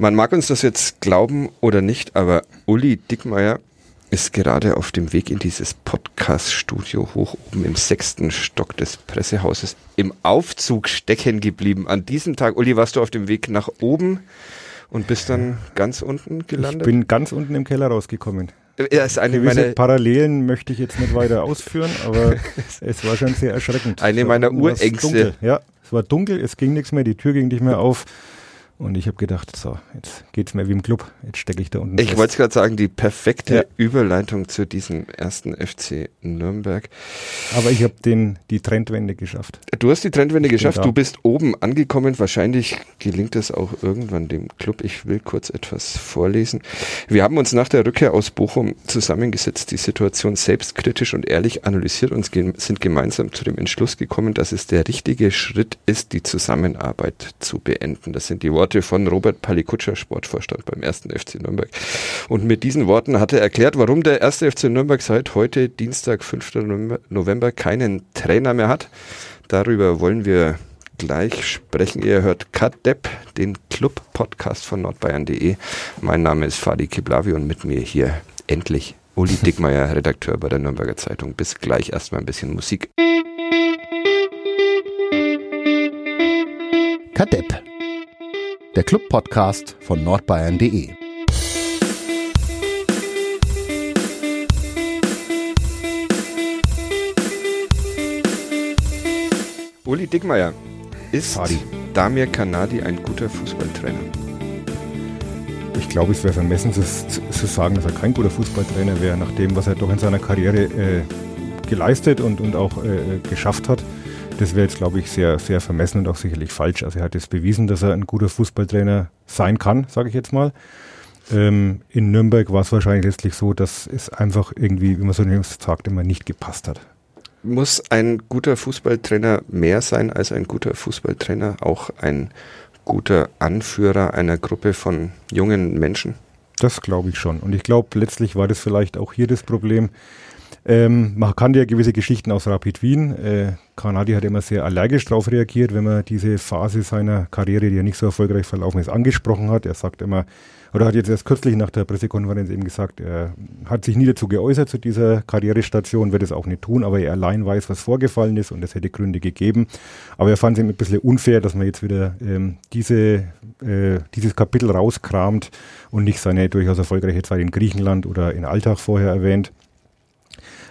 Man mag uns das jetzt glauben oder nicht, aber Uli Dickmeier ist gerade auf dem Weg in dieses Podcast-Studio hoch oben im sechsten Stock des Pressehauses im Aufzug stecken geblieben. An diesem Tag, Uli, warst du auf dem Weg nach oben und bist dann ganz unten gelandet? Ich bin ganz unten im Keller rausgekommen. Ja, ist eine Gewisse meiner, Parallelen möchte ich jetzt nicht weiter ausführen, aber es war schon sehr erschreckend. Eine meiner Urängste. Ja, es war dunkel, es ging nichts mehr, die Tür ging nicht mehr auf. Und ich habe gedacht, so, jetzt geht's mir wie im Club, jetzt stecke ich da unten ich wollte gerade sagen, die perfekte Ja. Überleitung zu diesem ersten FC Nürnberg. Aber ich habe den die Trendwende geschafft. Du hast die Trendwende bin geschafft, du bist oben angekommen. Wahrscheinlich gelingt es auch irgendwann dem Club. Ich will kurz etwas vorlesen. Wir haben uns nach der Rückkehr aus Bochum zusammengesetzt, die Situation selbstkritisch und ehrlich analysiert und sind gemeinsam zu dem Entschluss gekommen, dass es der richtige Schritt ist, die Zusammenarbeit zu beenden. Das sind die Worte von Robert Palikutscher, Sportvorstand beim 1. FC Nürnberg. Und mit diesen Worten hat er erklärt, warum der 1. FC Nürnberg seit heute, Dienstag, 5. November- November, keinen Trainer mehr hat. Darüber wollen wir gleich sprechen. Ihr hört Kadepp, den Club-Podcast von nordbayern.de. Mein Name ist Fadi Kiblavi und mit mir hier endlich Uli Dickmeier, Redakteur bei der Nürnberger Zeitung. Bis gleich erstmal ein bisschen Musik. Der Club-Podcast von nordbayern.de. Uli Dickmeier, ist Fadi. Damir Kanadi ein guter Fußballtrainer? Ich glaube, es wäre vermessen zu, zu, zu sagen, dass er kein guter Fußballtrainer wäre, nach dem, was er doch in seiner Karriere äh, geleistet und, und auch äh, geschafft hat. Das wäre jetzt, glaube ich, sehr, sehr vermessen und auch sicherlich falsch. Also er hat jetzt bewiesen, dass er ein guter Fußballtrainer sein kann, sage ich jetzt mal. Ähm, in Nürnberg war es wahrscheinlich letztlich so, dass es einfach irgendwie, wie man so sagt, immer nicht gepasst hat. Muss ein guter Fußballtrainer mehr sein als ein guter Fußballtrainer? Auch ein guter Anführer einer Gruppe von jungen Menschen? Das glaube ich schon. Und ich glaube, letztlich war das vielleicht auch hier das Problem. Ähm, man kannte ja gewisse Geschichten aus Rapid Wien. Äh, Kanadi hat immer sehr allergisch darauf reagiert, wenn man diese Phase seiner Karriere, die ja nicht so erfolgreich verlaufen ist, angesprochen hat. Er sagt immer, oder hat jetzt erst kürzlich nach der Pressekonferenz eben gesagt, er hat sich nie dazu geäußert zu dieser Karrierestation, wird es auch nicht tun, aber er allein weiß, was vorgefallen ist und es hätte Gründe gegeben. Aber er fand es eben ein bisschen unfair, dass man jetzt wieder ähm, diese, äh, dieses Kapitel rauskramt und nicht seine durchaus erfolgreiche Zeit in Griechenland oder in Alltag vorher erwähnt.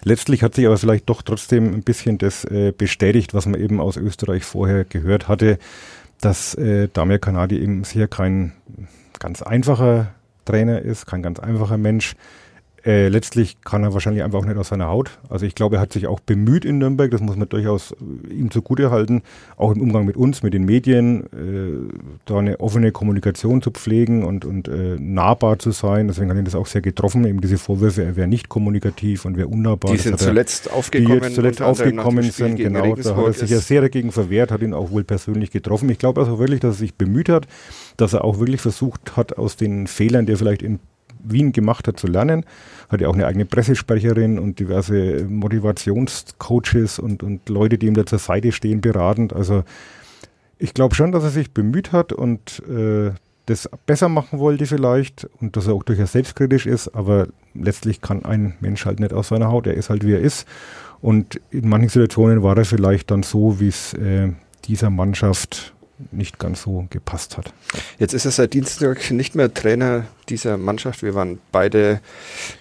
Letztlich hat sich aber vielleicht doch trotzdem ein bisschen das äh, bestätigt, was man eben aus Österreich vorher gehört hatte, dass äh, Damir Kanadi eben sicher kein ganz einfacher Trainer ist, kein ganz einfacher Mensch. Äh, letztlich kann er wahrscheinlich einfach auch nicht aus seiner Haut. Also ich glaube, er hat sich auch bemüht in Nürnberg, das muss man durchaus äh, ihm zugute halten, auch im Umgang mit uns, mit den Medien, äh, da eine offene Kommunikation zu pflegen und, und äh, nahbar zu sein. Deswegen hat ihn das auch sehr getroffen, eben diese Vorwürfe, er wäre nicht kommunikativ und wäre unnahbar. Die sind er- zuletzt die aufgekommen. jetzt zuletzt aufgekommen sind, genau, da hat er sich ja sehr dagegen verwehrt, hat ihn auch wohl persönlich getroffen. Ich glaube also wirklich, dass er sich bemüht hat, dass er auch wirklich versucht hat, aus den Fehlern, die er vielleicht in Wien gemacht hat, zu lernen. Hat ja auch eine eigene Pressesprecherin und diverse Motivationscoaches und, und Leute, die ihm da zur Seite stehen, beratend. Also ich glaube schon, dass er sich bemüht hat und äh, das besser machen wollte vielleicht und dass er auch durchaus selbstkritisch ist, aber letztlich kann ein Mensch halt nicht aus seiner Haut, er ist halt wie er ist und in manchen Situationen war er vielleicht dann so, wie es äh, dieser Mannschaft nicht ganz so gepasst hat. Jetzt ist er seit Dienstag nicht mehr Trainer dieser Mannschaft. Wir waren beide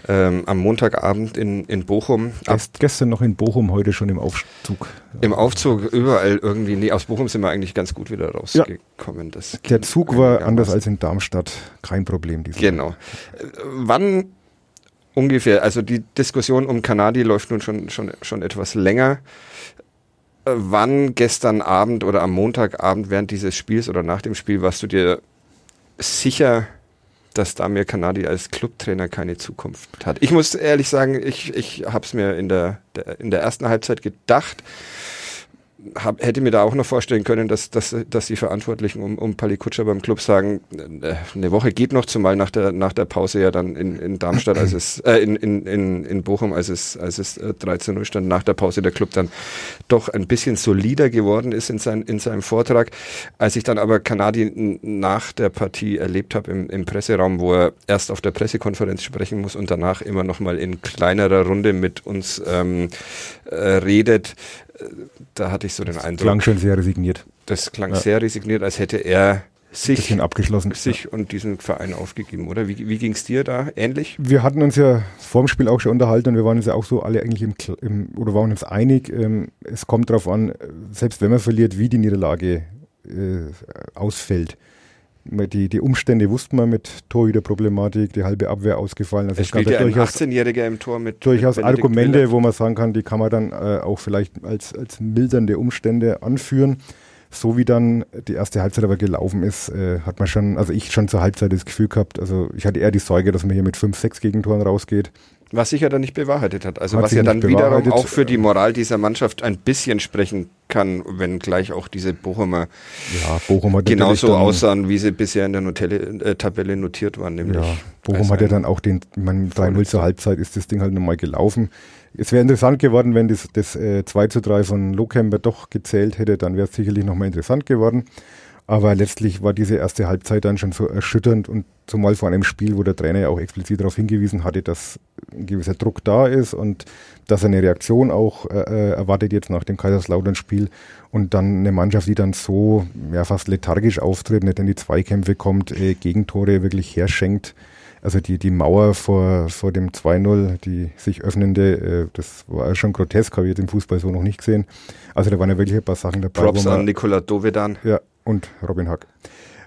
ähm, am Montagabend in, in Bochum. Gest, gestern noch in Bochum, heute schon im Aufzug. Im Aufzug überall irgendwie. Nee, aus Bochum sind wir eigentlich ganz gut wieder rausgekommen. Das Der Zug war anders als in Darmstadt, kein Problem. Genau. Wann ungefähr, also die Diskussion um Kanadi läuft nun schon, schon, schon etwas länger. Äh, Wann gestern Abend oder am Montagabend während dieses Spiels oder nach dem Spiel warst du dir sicher, dass Damir Kanadi als Clubtrainer keine Zukunft hat? Ich muss ehrlich sagen, ich, ich habe es mir in der, der, in der ersten Halbzeit gedacht. Hab, hätte mir da auch noch vorstellen können, dass, dass, dass die Verantwortlichen um, um Palikutscher beim Club sagen, äh, eine Woche geht noch, zumal nach der, nach der Pause ja dann in, in Darmstadt, als es, äh, in, in, in, Bochum, als es, als es 13 äh, 0 stand, nach der Pause der Club dann doch ein bisschen solider geworden ist in, sein, in seinem Vortrag. Als ich dann aber Kanadi nach der Partie erlebt habe im, im Presseraum, wo er erst auf der Pressekonferenz sprechen muss und danach immer noch mal in kleinerer Runde mit uns ähm, äh, redet, da hatte ich so den Eindruck. Das klang schon sehr resigniert. Das klang ja. sehr resigniert, als hätte er sich, abgeschlossen. sich ja. und diesen Verein aufgegeben, oder? Wie, wie ging es dir da? Ähnlich? Wir hatten uns ja vor dem Spiel auch schon unterhalten und wir waren uns ja auch so alle eigentlich im, im oder waren uns einig, ähm, es kommt darauf an, selbst wenn man verliert, wie die Niederlage äh, ausfällt die, die Umstände wussten wir mit Torhüterproblematik, die halbe Abwehr ausgefallen. Also es spielt ja ein 18-Jähriger im Tor mit durchaus Benedikt Argumente, Wille. wo man sagen kann, die kann man dann äh, auch vielleicht als, als mildernde Umstände anführen. So wie dann die erste Halbzeit aber gelaufen ist, äh, hat man schon, also ich schon zur Halbzeit das Gefühl gehabt, also ich hatte eher die Sorge, dass man hier mit fünf, sechs Gegentoren rausgeht. Was sich ja dann nicht bewahrheitet hat. Also hat was ja dann wiederum auch für die Moral dieser Mannschaft ein bisschen sprechen kann, wenn gleich auch diese Bochumer ja, Bochum genauso aussahen, wie sie bisher in der Notelle, äh, Tabelle notiert waren. Nämlich ja, Bochum hat ja dann auch den, man 3-0 zur Halbzeit ist das Ding halt nochmal gelaufen. Es wäre interessant geworden, wenn das, das äh, 2 zu 3 von Lohkemper doch gezählt hätte, dann wäre es sicherlich nochmal interessant geworden. Aber letztlich war diese erste Halbzeit dann schon so erschütternd und zumal vor einem Spiel, wo der Trainer ja auch explizit darauf hingewiesen hatte, dass ein gewisser Druck da ist und dass er eine Reaktion auch äh, äh, erwartet jetzt nach dem Kaiserslautern-Spiel und dann eine Mannschaft, die dann so ja, fast lethargisch auftritt, nicht in die Zweikämpfe kommt, äh, Gegentore wirklich herschenkt. Also die, die Mauer vor, vor dem 2-0, die sich öffnende, äh, das war schon grotesk, habe ich jetzt im Fußball so noch nicht gesehen. Also da waren ja wirklich ein paar Sachen dabei. Props an Nikola Dovedan. Ja, und Robin Hack,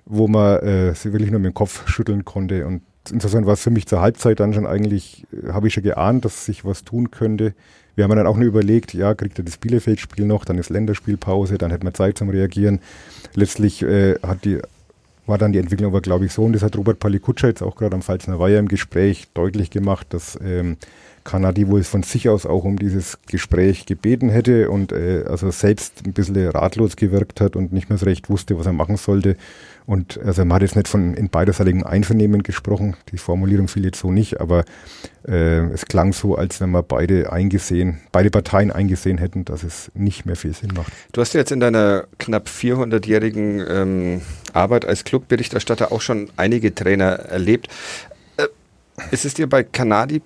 wo man äh, sie wirklich nur mit dem Kopf schütteln konnte. Und insofern war es für mich zur Halbzeit dann schon eigentlich, äh, habe ich schon geahnt, dass sich was tun könnte. Wir haben dann auch nur überlegt, ja, kriegt er das Bielefeld-Spiel noch, dann ist Länderspielpause, dann hätte man Zeit zum Reagieren. Letztlich äh, hat die, war dann die Entwicklung aber, glaube ich, so, und das hat Robert Palikutscher jetzt auch gerade am Pfalzner Weiher im Gespräch deutlich gemacht, dass ähm, Kanadi wohl von sich aus auch um dieses Gespräch gebeten hätte und äh, also selbst ein bisschen ratlos gewirkt hat und nicht mehr so recht wusste, was er machen sollte. Und also man hat jetzt nicht von in beiderseitigem Einvernehmen gesprochen, die Formulierung fiel jetzt so nicht, aber äh, es klang so, als wenn man beide eingesehen, beide Parteien eingesehen hätten, dass es nicht mehr viel Sinn macht. Du hast ja jetzt in deiner knapp 400-jährigen ähm, Arbeit als Clubberichterstatter auch schon einige Trainer erlebt. Äh, ist es dir bei Kanadi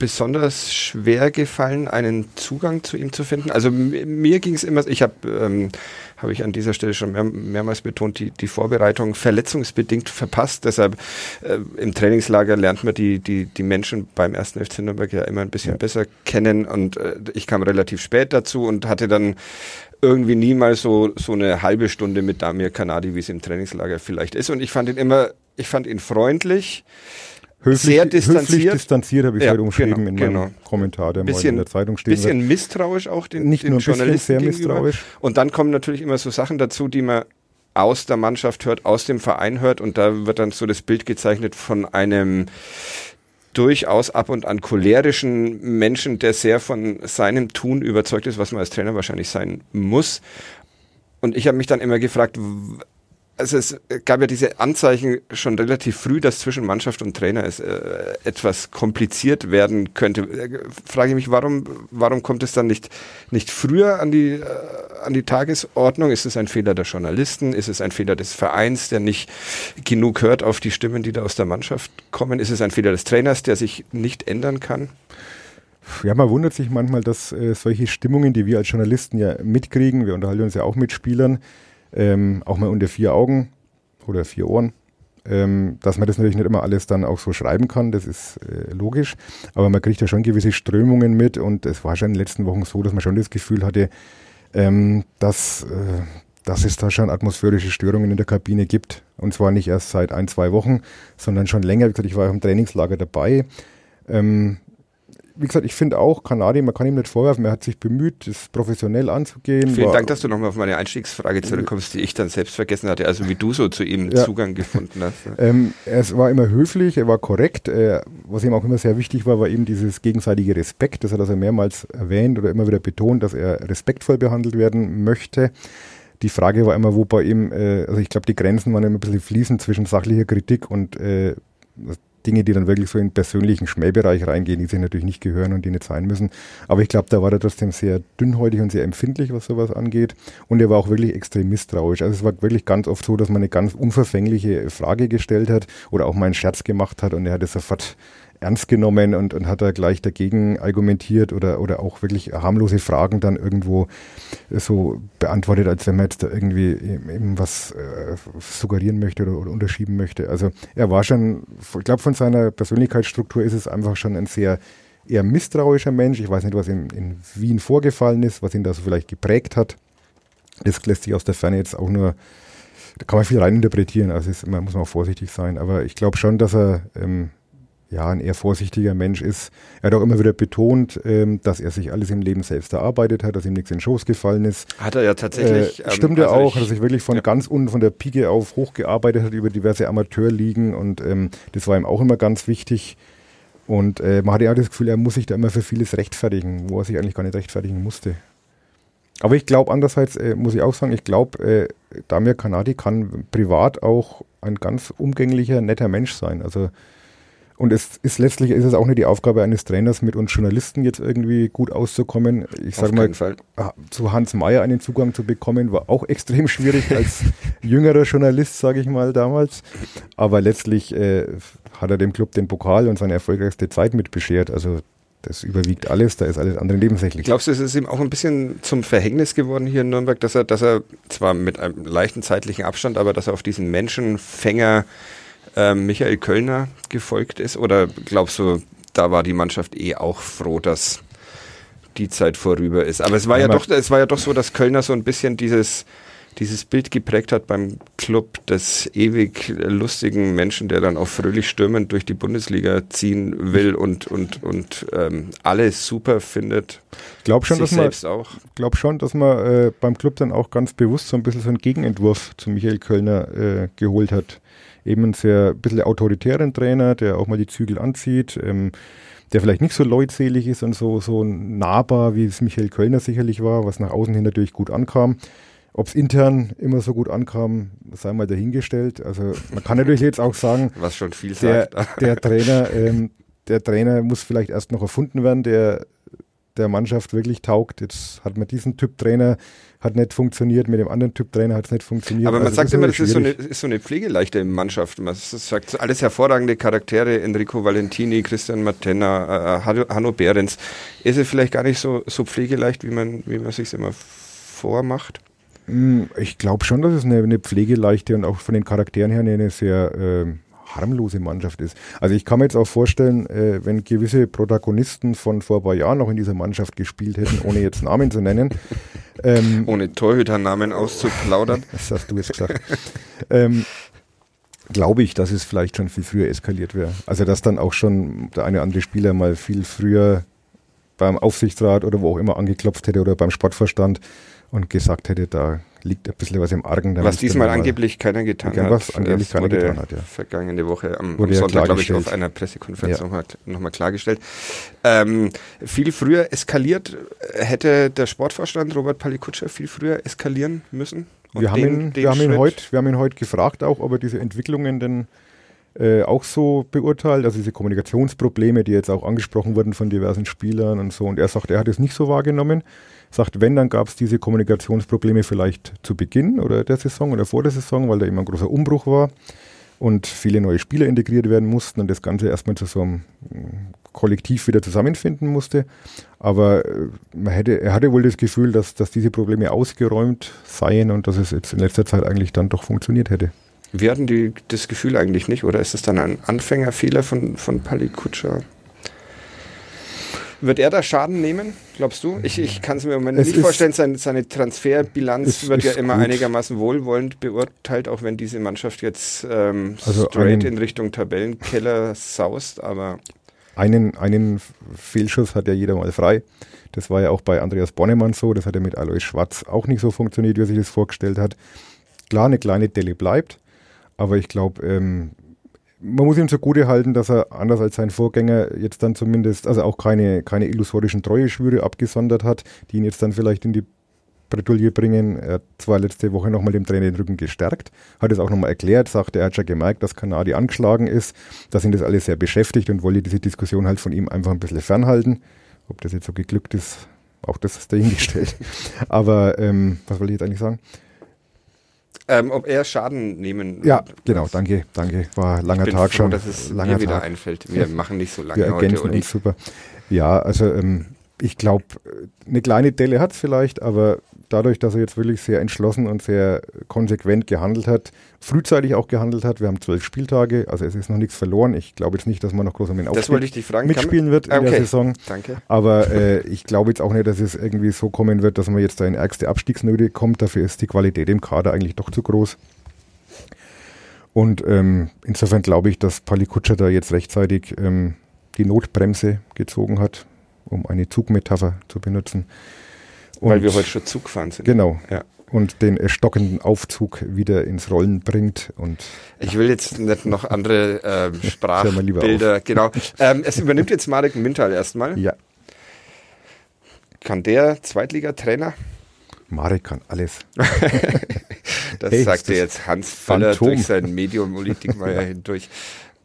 besonders schwer gefallen, einen Zugang zu ihm zu finden? Also mir ging es immer, ich habe, ähm, habe ich an dieser Stelle schon mehr, mehrmals betont, die, die Vorbereitung verletzungsbedingt verpasst. Deshalb äh, im Trainingslager lernt man die, die, die Menschen beim ersten FC Nürnberg ja immer ein bisschen ja. besser kennen und äh, ich kam relativ spät dazu und hatte dann irgendwie nie mal so, so eine halbe Stunde mit Damir Kanadi, wie es im Trainingslager vielleicht ist. Und ich fand ihn immer, ich fand ihn freundlich höflich, sehr distanziert. Höflich distanziert habe ich ja, heute umschrieben genau, in meinem genau. Kommentar, der bisschen, in der Zeitung steht. Bisschen wird. misstrauisch auch den, Nicht den nur Journalisten sehr gegenüber. misstrauisch. Und dann kommen natürlich immer so Sachen dazu, die man aus der Mannschaft hört, aus dem Verein hört und da wird dann so das Bild gezeichnet von einem durchaus ab und an cholerischen Menschen, der sehr von seinem Tun überzeugt ist, was man als Trainer wahrscheinlich sein muss. Und ich habe mich dann immer gefragt, also es gab ja diese Anzeichen schon relativ früh, dass zwischen Mannschaft und Trainer es äh, etwas kompliziert werden könnte. Äh, frage ich mich, warum, warum kommt es dann nicht, nicht früher an die, äh, an die Tagesordnung? Ist es ein Fehler der Journalisten? Ist es ein Fehler des Vereins, der nicht genug hört auf die Stimmen, die da aus der Mannschaft kommen? Ist es ein Fehler des Trainers, der sich nicht ändern kann? Ja, man wundert sich manchmal, dass äh, solche Stimmungen, die wir als Journalisten ja mitkriegen, wir unterhalten uns ja auch mit Spielern, ähm, auch mal unter vier Augen oder vier Ohren. Ähm, dass man das natürlich nicht immer alles dann auch so schreiben kann, das ist äh, logisch, aber man kriegt ja schon gewisse Strömungen mit und es war schon in den letzten Wochen so, dass man schon das Gefühl hatte, ähm, dass, äh, dass es da schon atmosphärische Störungen in der Kabine gibt und zwar nicht erst seit ein, zwei Wochen, sondern schon länger. Wie gesagt, ich war auch im Trainingslager dabei. Ähm, wie gesagt, ich finde auch, Kanadi, man kann ihm nicht vorwerfen, er hat sich bemüht, das professionell anzugehen. Vielen war, Dank, dass du nochmal auf meine Einstiegsfrage zurückkommst, die ich dann selbst vergessen hatte, also wie du so zu ihm ja. Zugang gefunden hast. Ähm, er war immer höflich, er war korrekt. Äh, was ihm auch immer sehr wichtig war, war eben dieses gegenseitige Respekt. Das hat er also mehrmals erwähnt oder immer wieder betont, dass er respektvoll behandelt werden möchte. Die Frage war immer, wo bei ihm, äh, also ich glaube, die Grenzen waren immer ein bisschen fließend zwischen sachlicher Kritik und äh, Dinge, die dann wirklich so in den persönlichen Schmähbereich reingehen, die sich natürlich nicht gehören und die nicht sein müssen. Aber ich glaube, da war er trotzdem sehr dünnhäutig und sehr empfindlich, was sowas angeht. Und er war auch wirklich extrem misstrauisch. Also es war wirklich ganz oft so, dass man eine ganz unverfängliche Frage gestellt hat oder auch mal einen Scherz gemacht hat und er hat es sofort ernst genommen und, und hat da gleich dagegen argumentiert oder, oder auch wirklich harmlose Fragen dann irgendwo so beantwortet, als wenn man jetzt da irgendwie eben was äh, suggerieren möchte oder, oder unterschieben möchte. Also er war schon, ich glaube von seiner Persönlichkeitsstruktur ist es einfach schon ein sehr eher misstrauischer Mensch. Ich weiß nicht, was ihm in Wien vorgefallen ist, was ihn da so vielleicht geprägt hat. Das lässt sich aus der Ferne jetzt auch nur da kann man viel reininterpretieren, also ist, man muss man auch vorsichtig sein. Aber ich glaube schon, dass er ähm, ja, ein eher vorsichtiger Mensch ist. Er hat auch immer wieder betont, ähm, dass er sich alles im Leben selbst erarbeitet hat, dass ihm nichts in den Schoß gefallen ist. Hat er ja tatsächlich. Äh, ähm, stimmt also auch, dass er sich wirklich von ja. ganz unten, von der Pike auf hochgearbeitet hat über diverse Amateurligen und ähm, das war ihm auch immer ganz wichtig. Und äh, man hatte ja das Gefühl, er muss sich da immer für vieles rechtfertigen, wo er sich eigentlich gar nicht rechtfertigen musste. Aber ich glaube, andererseits äh, muss ich auch sagen, ich glaube, äh, Damir Kanadi kann privat auch ein ganz umgänglicher, netter Mensch sein. Also und es ist letztlich ist es auch nicht die Aufgabe eines Trainers, mit uns Journalisten jetzt irgendwie gut auszukommen. Ich sage mal, Fall. Ah, zu Hans Meyer einen Zugang zu bekommen, war auch extrem schwierig als jüngerer Journalist, sage ich mal damals. Aber letztlich äh, hat er dem Club den Pokal und seine erfolgreichste Zeit mit beschert. Also das überwiegt alles, da ist alles andere nebensächlich. Glaubst du, es ist ihm auch ein bisschen zum Verhängnis geworden hier in Nürnberg, dass er, dass er zwar mit einem leichten zeitlichen Abstand, aber dass er auf diesen Menschenfänger äh, Michael Kölner gefolgt ist? Oder glaubst du, da war die Mannschaft eh auch froh, dass die Zeit vorüber ist? Aber es war ja, ja doch, es war ja doch so, dass Kölner so ein bisschen dieses dieses Bild geprägt hat beim Club des ewig lustigen Menschen, der dann auch fröhlich stürmend durch die Bundesliga ziehen will und, und, und ähm, alles super findet. Ich glaube schon, dass man, glaub schon, dass man äh, beim Club dann auch ganz bewusst so ein bisschen so einen Gegenentwurf zu Michael Kölner äh, geholt hat eben ein sehr bisschen autoritären Trainer, der auch mal die Zügel anzieht, ähm, der vielleicht nicht so leutselig ist und so, so nahbar, wie es Michael Kölner sicherlich war, was nach außen hin natürlich gut ankam. Ob es intern immer so gut ankam, sei mal dahingestellt. Also man kann natürlich jetzt auch sagen, was schon viel der, sagt. der Trainer, ähm, der Trainer muss vielleicht erst noch erfunden werden, der der Mannschaft wirklich taugt. Jetzt hat man diesen Typ Trainer, hat nicht funktioniert, mit dem anderen Typ Trainer hat es nicht funktioniert. Aber man also sagt immer, das ist so, eine, ist so eine pflegeleichte Mannschaft. Man sagt, alles hervorragende Charaktere, Enrico Valentini, Christian Matenna, äh, Hanno Behrens. Ist es vielleicht gar nicht so, so pflegeleicht, wie man, wie man sich immer vormacht? Hm, ich glaube schon, dass es eine, eine, pflegeleichte und auch von den Charakteren her eine sehr äh, harmlose Mannschaft ist. Also ich kann mir jetzt auch vorstellen, äh, wenn gewisse Protagonisten von vor ein paar Jahren noch in dieser Mannschaft gespielt hätten, ohne jetzt Namen zu nennen. Ähm, ohne Torhüternamen auszuplaudern. das hast du jetzt gesagt. ähm, glaube ich, dass es vielleicht schon viel früher eskaliert wäre. Also dass dann auch schon der eine oder andere Spieler mal viel früher beim Aufsichtsrat oder wo auch immer angeklopft hätte oder beim Sportverstand und gesagt hätte, da liegt ein bisschen was im Argen. Was diesmal angeblich keiner getan hat. Was angeblich keiner getan hat, ja. Vergangene Woche am, am Sonntag, glaube ich, auf einer Pressekonferenz ja. nochmal noch klargestellt. Ähm, viel früher eskaliert, hätte der Sportvorstand Robert Palikutscher viel früher eskalieren müssen? Wir haben, den, ihn, den wir, haben ihn heute, wir haben ihn heute gefragt auch, ob er diese Entwicklungen denn äh, auch so beurteilt, also diese Kommunikationsprobleme, die jetzt auch angesprochen wurden von diversen Spielern und so. Und er sagt, er hat es nicht so wahrgenommen sagt, wenn, dann gab es diese Kommunikationsprobleme vielleicht zu Beginn oder der Saison oder vor der Saison, weil da immer ein großer Umbruch war und viele neue Spieler integriert werden mussten und das Ganze erstmal zu so einem mm, Kollektiv wieder zusammenfinden musste. Aber äh, hätte, er hatte wohl das Gefühl, dass, dass diese Probleme ausgeräumt seien und dass es jetzt in letzter Zeit eigentlich dann doch funktioniert hätte. Wir hatten die, das Gefühl eigentlich nicht, oder ist es dann ein Anfängerfehler von, von Pali Kutscher? Wird er da Schaden nehmen, glaubst du? Ich, ich kann es mir im Moment es nicht vorstellen. Seine, seine Transferbilanz wird ja immer gut. einigermaßen wohlwollend beurteilt, auch wenn diese Mannschaft jetzt ähm, also straight in Richtung Tabellenkeller saust. Aber einen, einen Fehlschuss hat ja jeder mal frei. Das war ja auch bei Andreas Bonnemann so. Das hat ja mit Alois Schwarz auch nicht so funktioniert, wie er sich das vorgestellt hat. Klar, eine kleine Delle bleibt, aber ich glaube, ähm, man muss ihm zugute halten, dass er anders als sein Vorgänger jetzt dann zumindest, also auch keine, keine illusorischen Treueschwüre abgesondert hat, die ihn jetzt dann vielleicht in die Bretouille bringen. Er hat zwar letzte Woche nochmal dem Trainer den Rücken gestärkt, hat es auch nochmal erklärt, sagte, er hat schon gemerkt, dass Kanadi angeschlagen ist, dass ihn das alles sehr beschäftigt und wollte diese Diskussion halt von ihm einfach ein bisschen fernhalten. Ob das jetzt so geglückt ist, auch das ist dahingestellt. Aber ähm, was wollte ich jetzt eigentlich sagen? Ähm, ob er Schaden nehmen Ja, genau, danke, danke. War ein langer ich bin Tag froh, schon. dass es langer mir wieder Tag. einfällt. Wir machen nicht so lange Wir heute. ergänzen Uli. uns super. Ja, also ähm, ich glaube, eine kleine Delle hat es vielleicht, aber dadurch, dass er jetzt wirklich sehr entschlossen und sehr konsequent gehandelt hat, frühzeitig auch gehandelt hat, wir haben zwölf Spieltage, also es ist noch nichts verloren. Ich glaube jetzt nicht, dass man noch groß um den Aufstieg. Kann mitspielen wird in Okay. der Saison. Danke. Aber äh, ich glaube jetzt auch nicht, dass es irgendwie so kommen wird, dass man jetzt da in ärgste Abstiegsnöte kommt. Dafür ist die Qualität im Kader eigentlich doch zu groß. Und ähm, insofern glaube ich, dass Pali Kutscher da jetzt rechtzeitig ähm, die Notbremse gezogen hat, um eine Zugmetapher zu benutzen. Weil Und- wir heute schon Zug gefahren sind. Genau. Ja. Und den äh, stockenden Aufzug wieder ins Rollen bringt. Und Ich will jetzt nicht noch andere lieber Sprachbilder. Genau. Ähm, es übernimmt jetzt Marek Mintal erstmal. ja, Kann der Zweitligatrainer? Marek kann alles. Das Hey, sagte jetzt Hans Völler Phantom. durch sein Medium Uli Dickmeyer hindurch.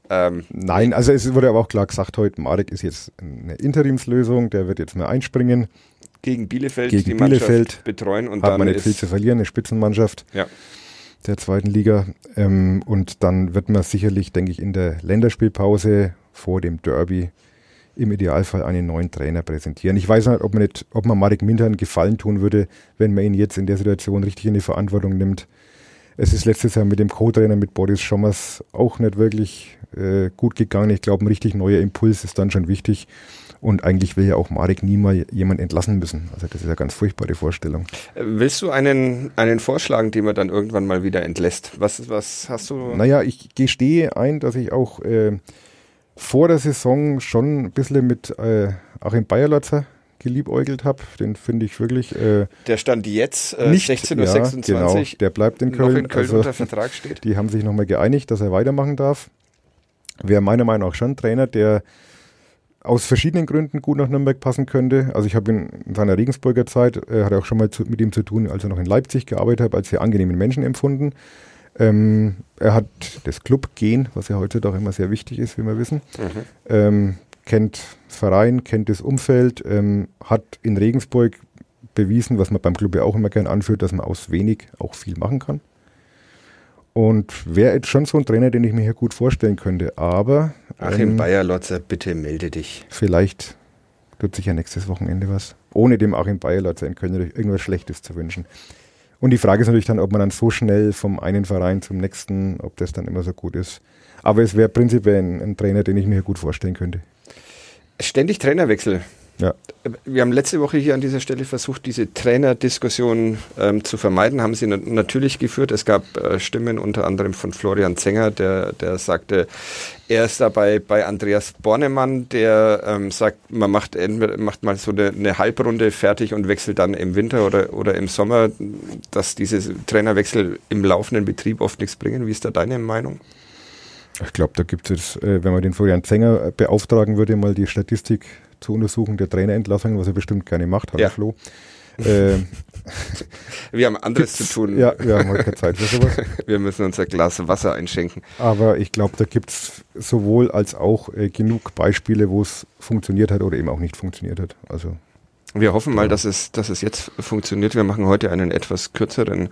Ähm, Nein, also es wurde aber auch klar gesagt heute, Marek ist jetzt eine Interimslösung, der wird jetzt mal einspringen. gegen Bielefeld Gegen die Mannschaft Bielefeld betreuen und Hat dann man nicht viel zu verlieren, eine Spitzenmannschaft ja, der zweiten Liga. Ähm, und dann wird man sicherlich, denke ich, in der Länderspielpause vor dem Derby im Idealfall einen neuen Trainer präsentieren. Ich weiß nicht, ob man, nicht, ob man Marek Minter einen Gefallen tun würde, wenn man ihn jetzt in der Situation richtig in die Verantwortung nimmt. Es ist letztes Jahr mit dem Co-Trainer, mit Boris Schommers, auch nicht wirklich äh, gut gegangen. Ich glaube, ein richtig neuer Impuls ist dann schon wichtig. Und eigentlich will ja auch Marek nie mal jemand entlassen müssen. Also das ist eine ganz furchtbare Vorstellung. Willst du einen, einen vorschlagen, den man dann irgendwann mal wieder entlässt? Was, was hast du? Naja, ich gestehe ein, dass ich auch äh, vor der Saison schon ein bisschen mit äh, Achim Bayerlotzer geliebäugelt habe. Den finde ich wirklich äh, Der stand jetzt äh, nicht. 16.26 ja, Uhr genau, der bleibt in noch Köln. in Köln also, unter Vertrag steht. die haben sich nochmal geeinigt, dass er weitermachen darf. Wäre meiner Meinung nach schon ein Trainer, der aus verschiedenen Gründen gut nach Nürnberg passen könnte. Also ich habe ihn in seiner Regensburger Zeit, äh, hatte auch schon mal zu, mit ihm zu tun, als er noch in Leipzig gearbeitet hat, als sehr angenehmen Menschen empfunden. Ähm, er hat das Club-Gen, was ja heute doch immer sehr wichtig ist, wie wir wissen. Mhm. Ähm, kennt Verein, kennt das Umfeld, ähm, hat in Regensburg bewiesen, was man beim Club ja auch immer gern anführt, dass man aus wenig auch viel machen kann. Und wäre jetzt schon so ein Trainer, den ich mir hier gut vorstellen könnte. Aber Achim ähm, Bayerlotzer, bitte melde dich. vielleicht tut sich ja nächstes Wochenende was. Ohne dem Achim Bayerlotzer in Köln natürlich irgendwas Schlechtes zu wünschen. Und die Frage ist natürlich dann, ob man dann so schnell vom einen Verein zum nächsten, ob das dann immer so gut ist. Aber es wäre prinzipiell ein, ein Trainer, den ich mir hier gut vorstellen könnte. Ständig Trainerwechsel. Ja. Wir haben letzte Woche hier an dieser Stelle versucht, diese Trainerdiskussion ähm, zu vermeiden, haben sie na natürlich geführt. Es gab äh, Stimmen unter anderem von Florian Zenger, der, der sagte, er ist dabei bei Andreas Bornemann, der ähm, sagt, man macht, macht mal so eine, eine Halbrunde fertig und wechselt dann im Winter oder, oder im Sommer, dass diese Trainerwechsel im laufenden Betrieb oft nichts bringen. Wie ist da deine Meinung? Ich glaube, da gibt es jetzt, äh, wenn man den Florian Zenger äh, beauftragen würde, mal die Statistik zu untersuchen der Trainerentlassungen, was er bestimmt gerne macht, hallo Ja. Flo. Äh, Wir haben anderes zu tun. ja, wir haben heute keine Zeit für sowas. Wir müssen uns ein Glas Wasser einschenken. Aber ich glaube, da gibt es sowohl als auch äh, genug Beispiele, wo es funktioniert hat oder eben auch nicht funktioniert hat. Also Wir hoffen mal, dass es, dass es jetzt funktioniert. Wir machen heute einen etwas kürzeren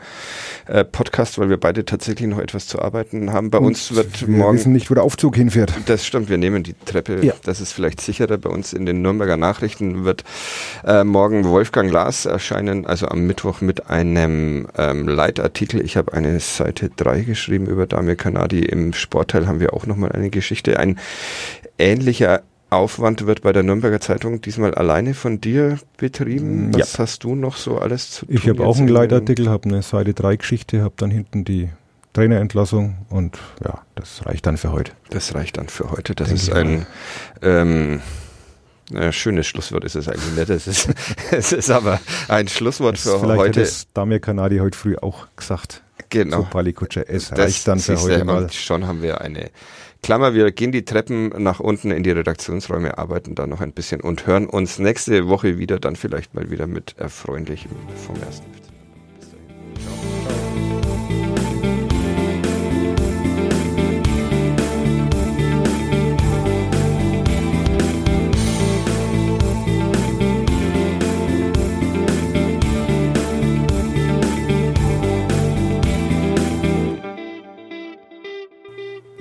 äh, Podcast, weil wir beide tatsächlich noch etwas zu arbeiten haben. Bei uns wird wir morgen. wissen nicht, wo der Aufzug hinfährt. Das stimmt, wir nehmen die Treppe. Ja. Das ist vielleicht sicherer. Bei uns in den Nürnberger Nachrichten wird äh, morgen Wolfgang Lars erscheinen, also am Mittwoch mit einem ähm, Leitartikel. Ich habe eine Seite 3 geschrieben über Damir Kanadi. Im Sportteil haben wir auch nochmal eine Geschichte. Ein ähnlicher Aufwand wird bei der Nürnberger Zeitung diesmal alleine von dir betrieben. Ja. Was hast du noch so alles zu tun? Ich habe auch einen Leitartikel, habe eine Seite 3 Geschichte, habe dann hinten die Trainerentlassung und ja, das reicht dann für heute. Das reicht dann für heute. Das Denke ist ein ähm, äh, schönes Schlusswort ist es eigentlich nicht. Es ist, es ist aber ein Schlusswort es für vielleicht heute. Hat es Damir Kanadi heute früh auch gesagt. Genau. So Palikutsche, es das reicht dann für heute mal. Schon haben wir eine Klammer. Wir gehen die Treppen nach unten in die Redaktionsräume, arbeiten da noch ein bisschen und hören uns nächste Woche wieder, dann vielleicht mal wieder mit erfreulichem vom ersten.